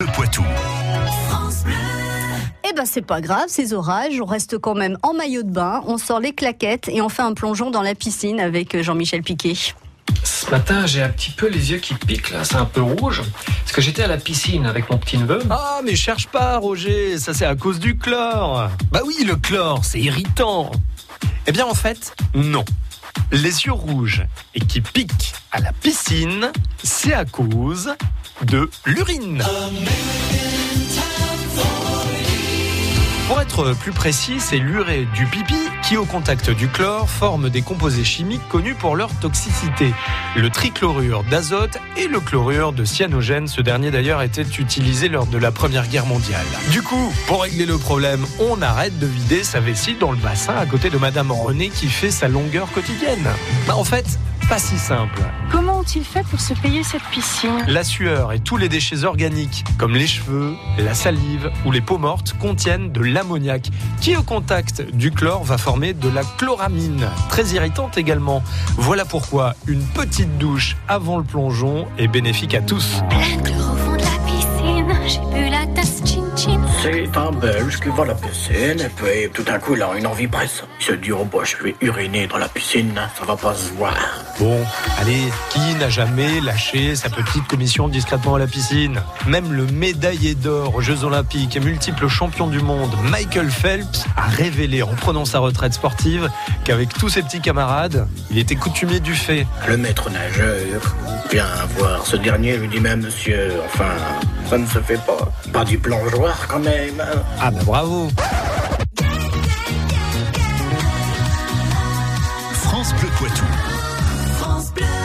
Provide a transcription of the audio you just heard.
Le Poitou. Eh ben c'est pas grave, ces orages, on reste quand même en maillot de bain, on sort les claquettes et on fait un plongeon dans la piscine avec euh, Jean-Michel Piquet. Ce matin, j'ai un petit peu les yeux qui piquent, là, c'est un peu rouge. Parce que j'étais à la piscine avec mon petit neveu. Ah, mais cherche pas, Roger, ça c'est à cause du chlore. Bah oui, le chlore, c'est irritant. Eh bien, en fait, non. Les yeux rouges et qui piquent à la piscine, c'est à cause de l'urine. Plus précis, c'est l'urée du pipi qui, au contact du chlore, forme des composés chimiques connus pour leur toxicité. Le trichlorure d'azote et le chlorure de cyanogène. Ce dernier d'ailleurs était utilisé lors de la Première Guerre mondiale. Du coup, pour régler le problème, on arrête de vider sa vessie dans le bassin à côté de Madame René qui fait sa longueur quotidienne. Bah, en fait, pas si simple. Comment ont-ils fait pour se payer cette piscine? La sueur et tous les déchets organiques, comme les cheveux, la salive ou les peaux mortes, contiennent de l'ammoniac, qui au contact du chlore va former de la chloramine, très irritante également. Voilà pourquoi une petite douche avant le plongeon est bénéfique à tous. Plein de chlore au fond de la piscine. J'ai bu la tasse. C'est un Belge qui va à la piscine et puis tout d'un coup il a une envie presse. Il se dit oh bah je vais uriner dans la piscine, ça va pas se voir. Bon, allez, qui n'a jamais lâché sa petite commission discrètement à la piscine? Même le médaillé d'or aux Jeux Olympiques et multiple champion du monde, Michael Phelps, a révélé en prenant sa retraite sportive qu'avec tous ses petits camarades, il était coutumier du fait. Le maître nageur vient voir ce dernier lui dit mais monsieur, enfin ça ne se fait pas. Pas du plongeoir quand même. Ah bah bravo